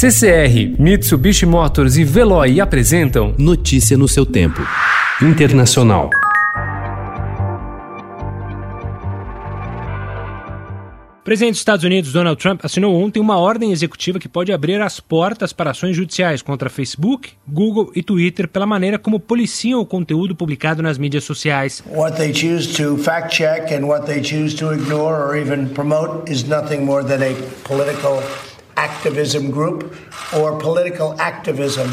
CCR, Mitsubishi Motors e Veloy apresentam Notícia no seu tempo. Internacional. O presidente dos Estados Unidos, Donald Trump, assinou ontem uma ordem executiva que pode abrir as portas para ações judiciais contra Facebook, Google e Twitter pela maneira como policiam o conteúdo publicado nas mídias sociais. What they choose to fact check and what they choose to ignore or even promote is nothing more than a political activism group or political activism.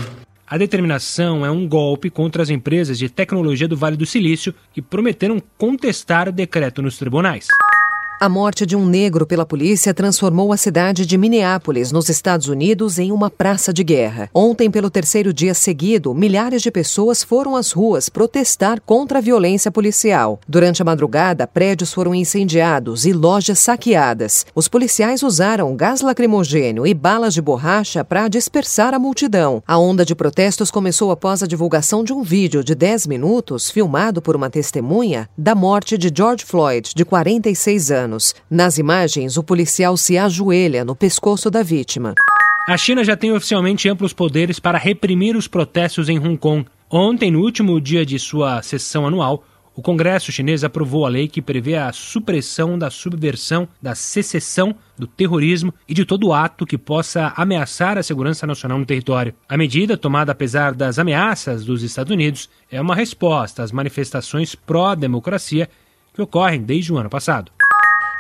A determinação é um golpe contra as empresas de tecnologia do Vale do Silício que prometeram contestar o decreto nos tribunais. A morte de um negro pela polícia transformou a cidade de Minneapolis, nos Estados Unidos, em uma praça de guerra. Ontem, pelo terceiro dia seguido, milhares de pessoas foram às ruas protestar contra a violência policial. Durante a madrugada, prédios foram incendiados e lojas saqueadas. Os policiais usaram gás lacrimogênio e balas de borracha para dispersar a multidão. A onda de protestos começou após a divulgação de um vídeo de 10 minutos, filmado por uma testemunha, da morte de George Floyd, de 46 anos anos. Nas imagens, o policial se ajoelha no pescoço da vítima. A China já tem oficialmente amplos poderes para reprimir os protestos em Hong Kong. Ontem, no último dia de sua sessão anual, o Congresso chinês aprovou a lei que prevê a supressão da subversão, da secessão, do terrorismo e de todo ato que possa ameaçar a segurança nacional no território. A medida, tomada apesar das ameaças dos Estados Unidos, é uma resposta às manifestações pró-democracia que ocorrem desde o ano passado.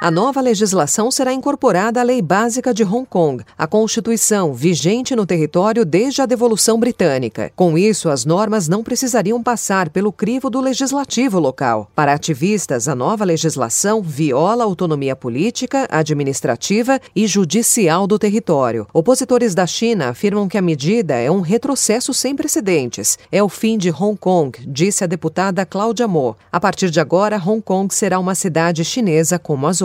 A nova legislação será incorporada à Lei Básica de Hong Kong, a Constituição, vigente no território desde a devolução britânica. Com isso, as normas não precisariam passar pelo crivo do legislativo local. Para ativistas, a nova legislação viola a autonomia política, administrativa e judicial do território. Opositores da China afirmam que a medida é um retrocesso sem precedentes. É o fim de Hong Kong, disse a deputada Cláudia Mo. A partir de agora, Hong Kong será uma cidade chinesa como as